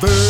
the.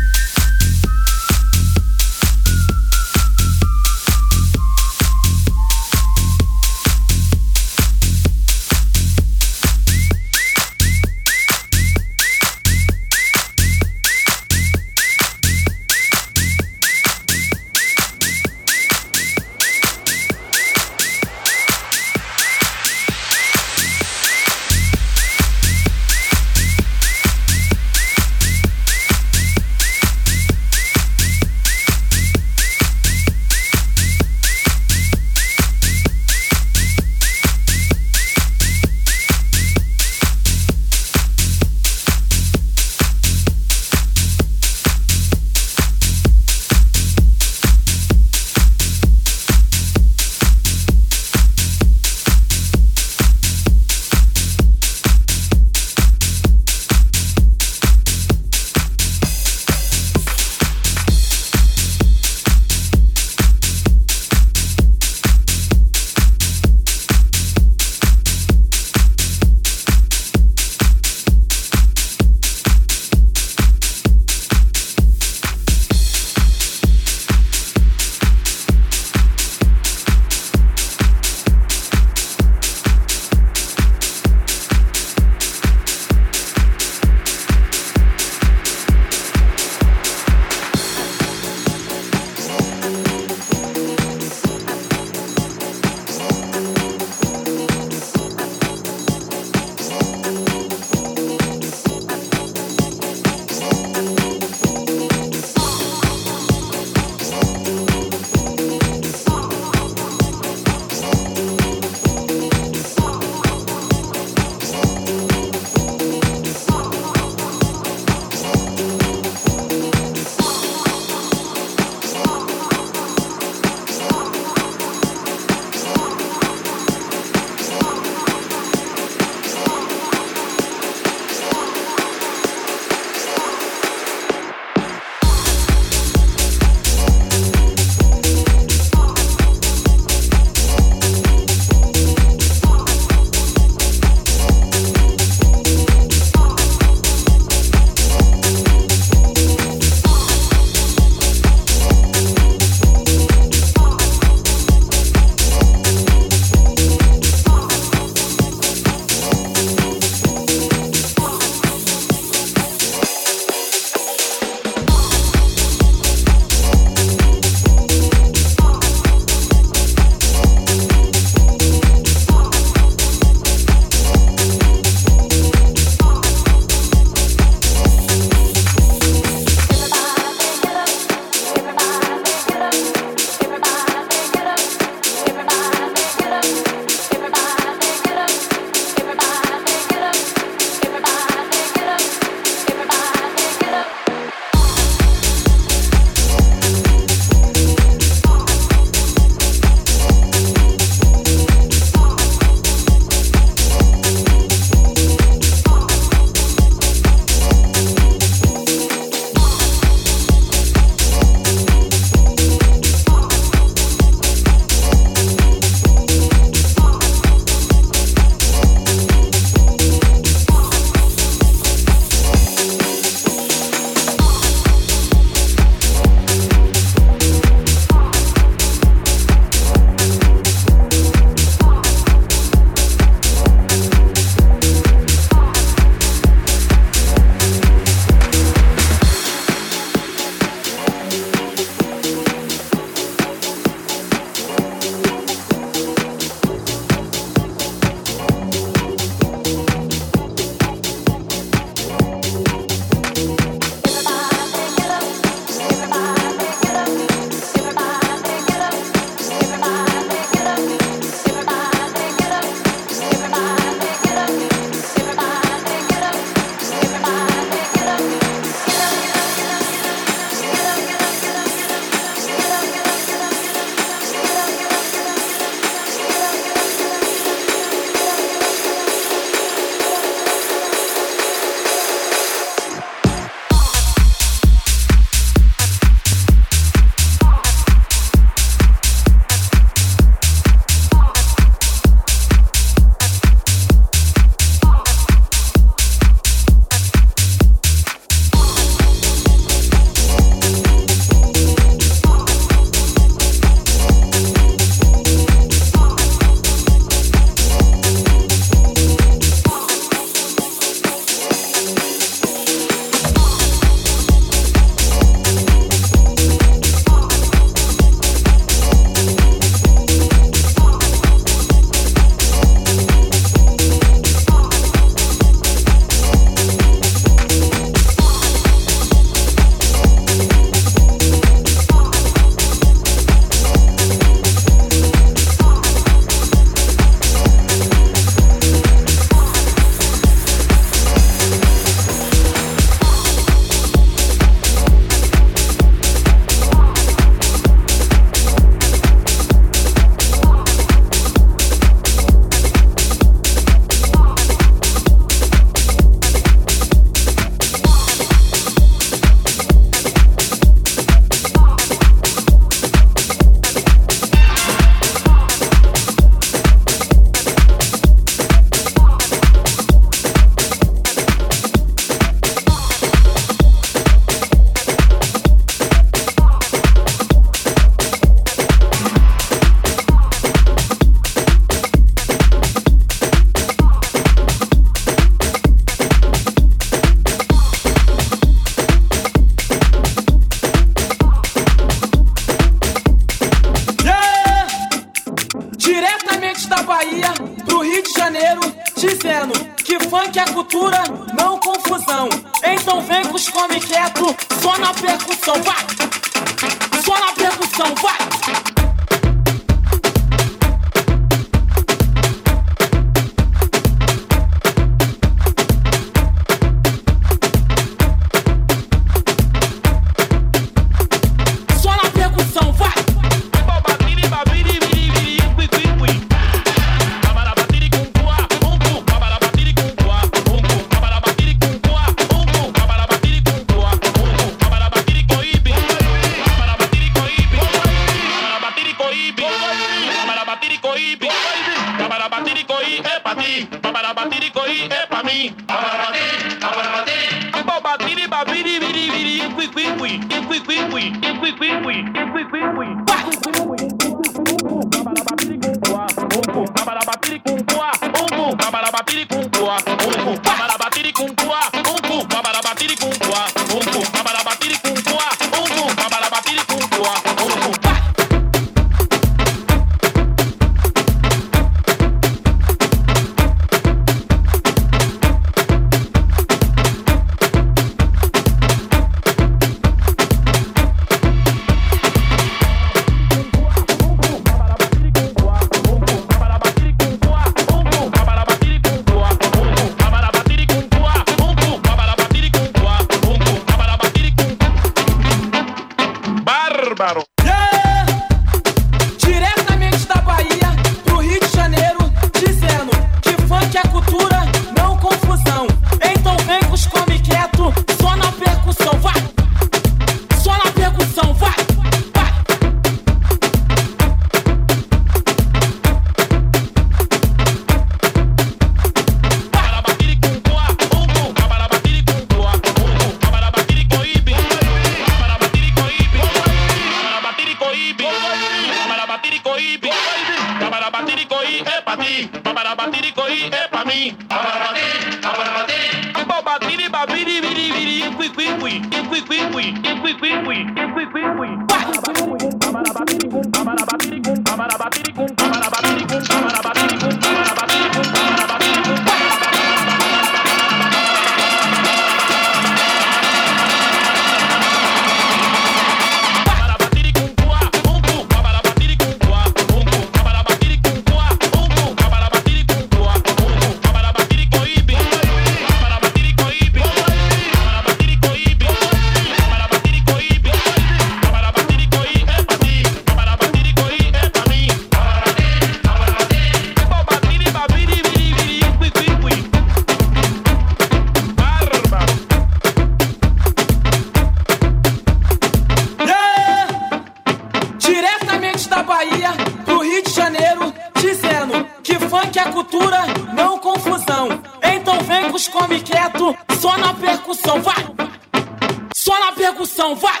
Só na percussão, vai!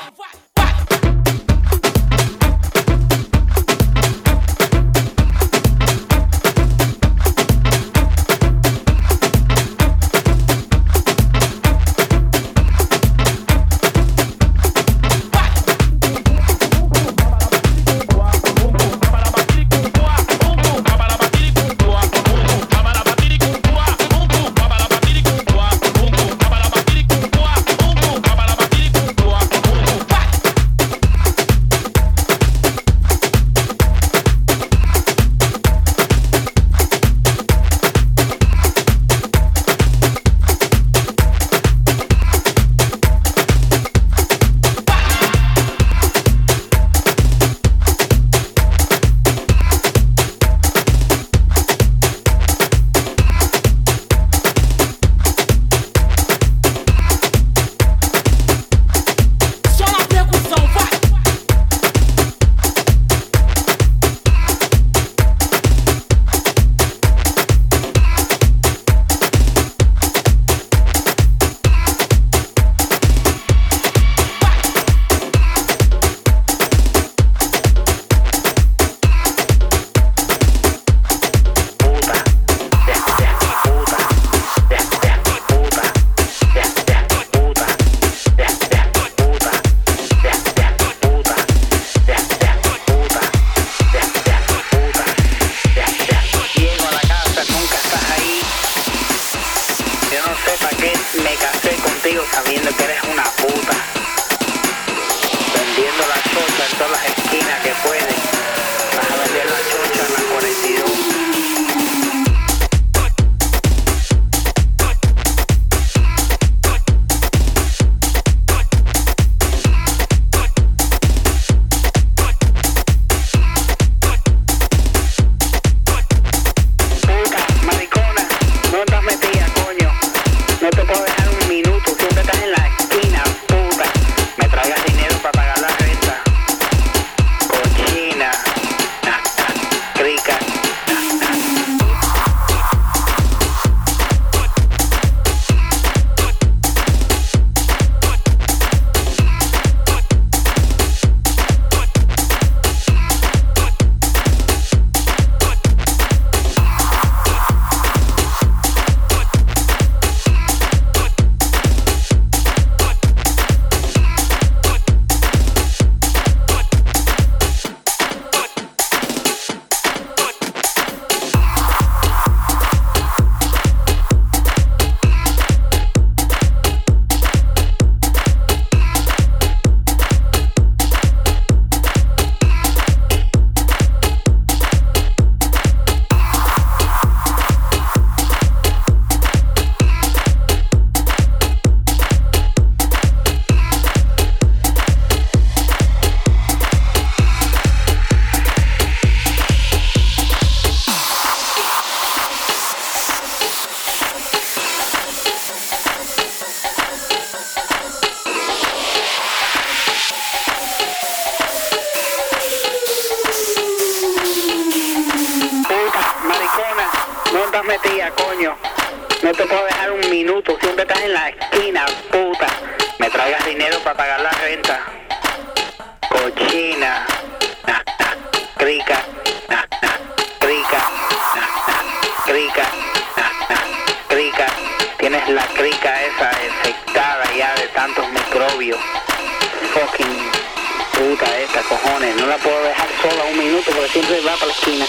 sola un minuto porque siempre va para la esquina.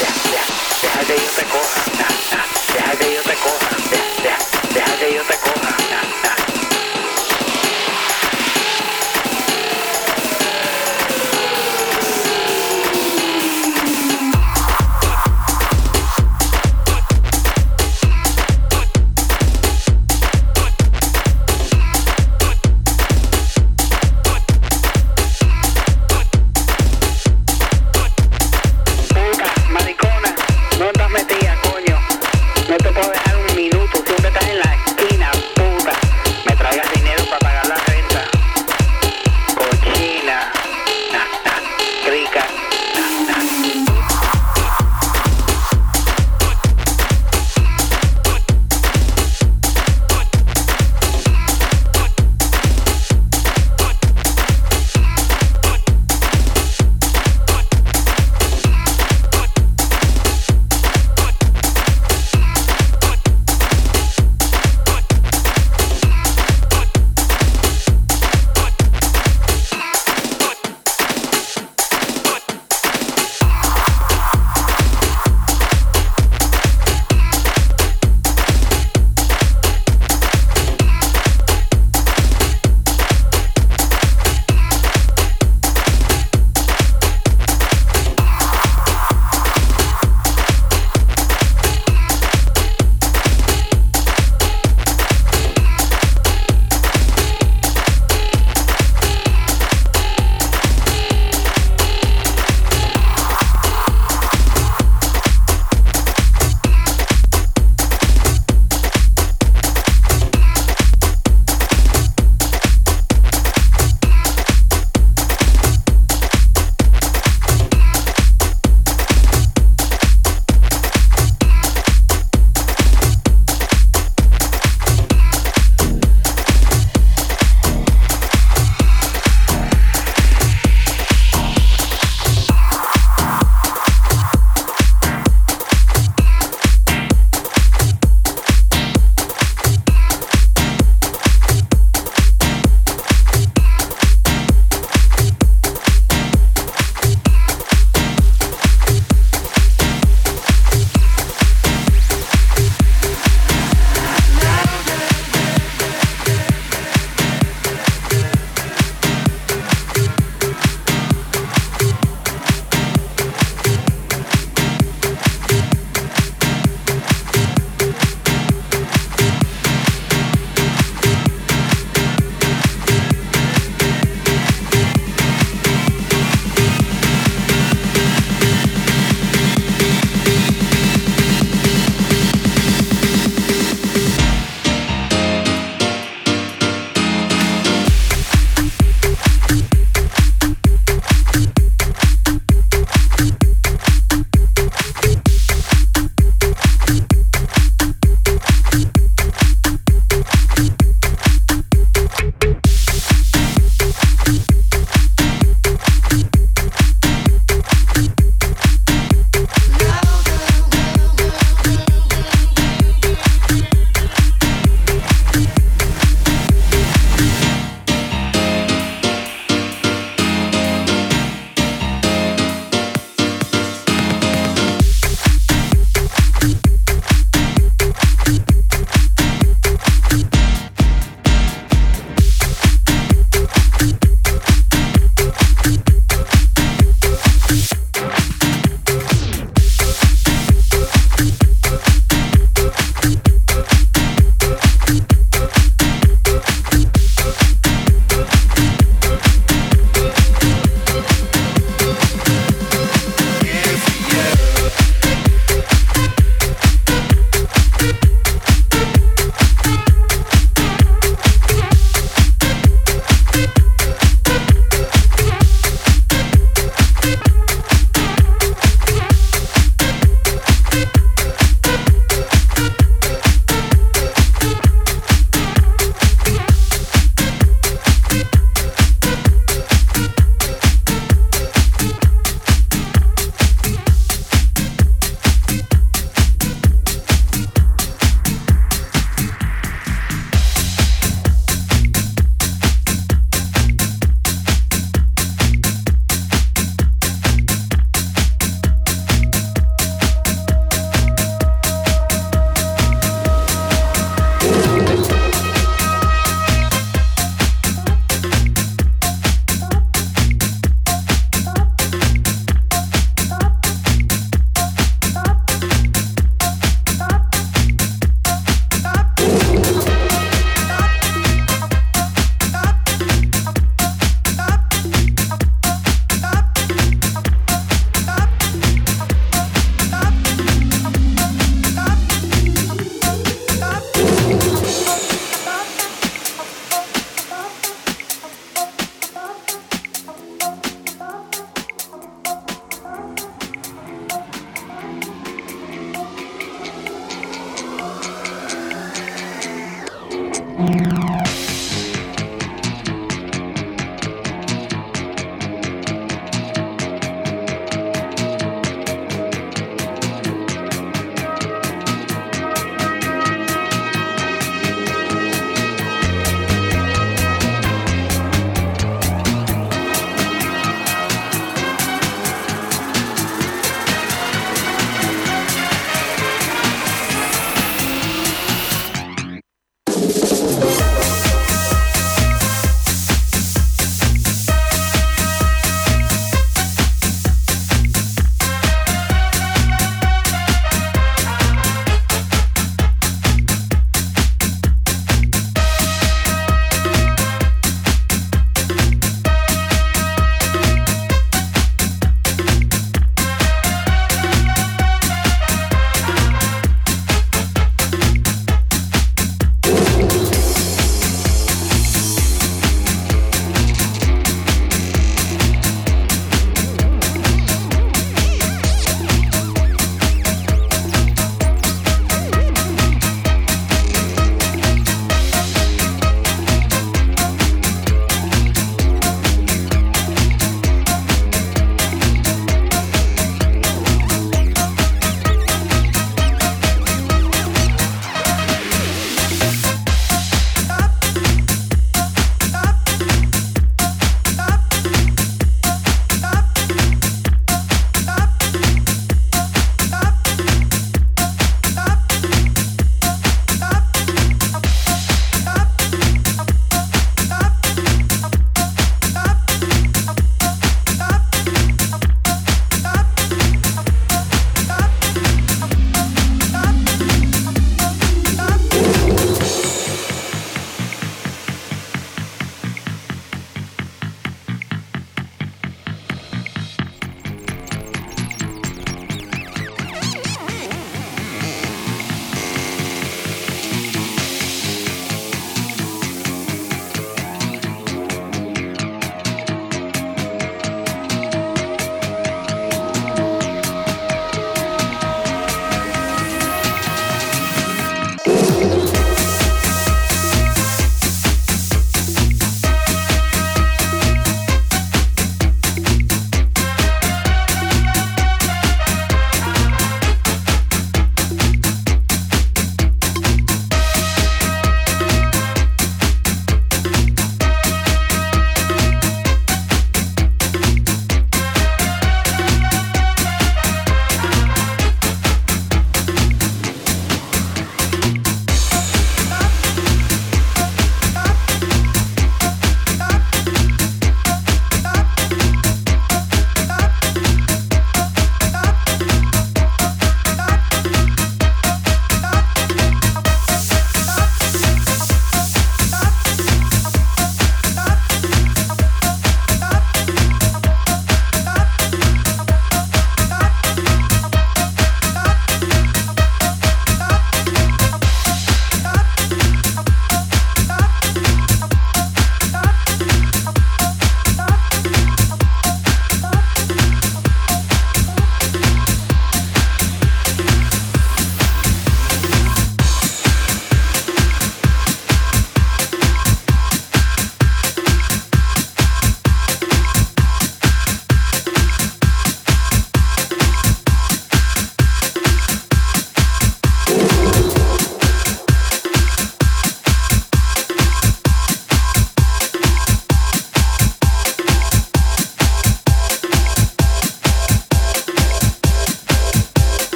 Ya, ya, deja de irte coja.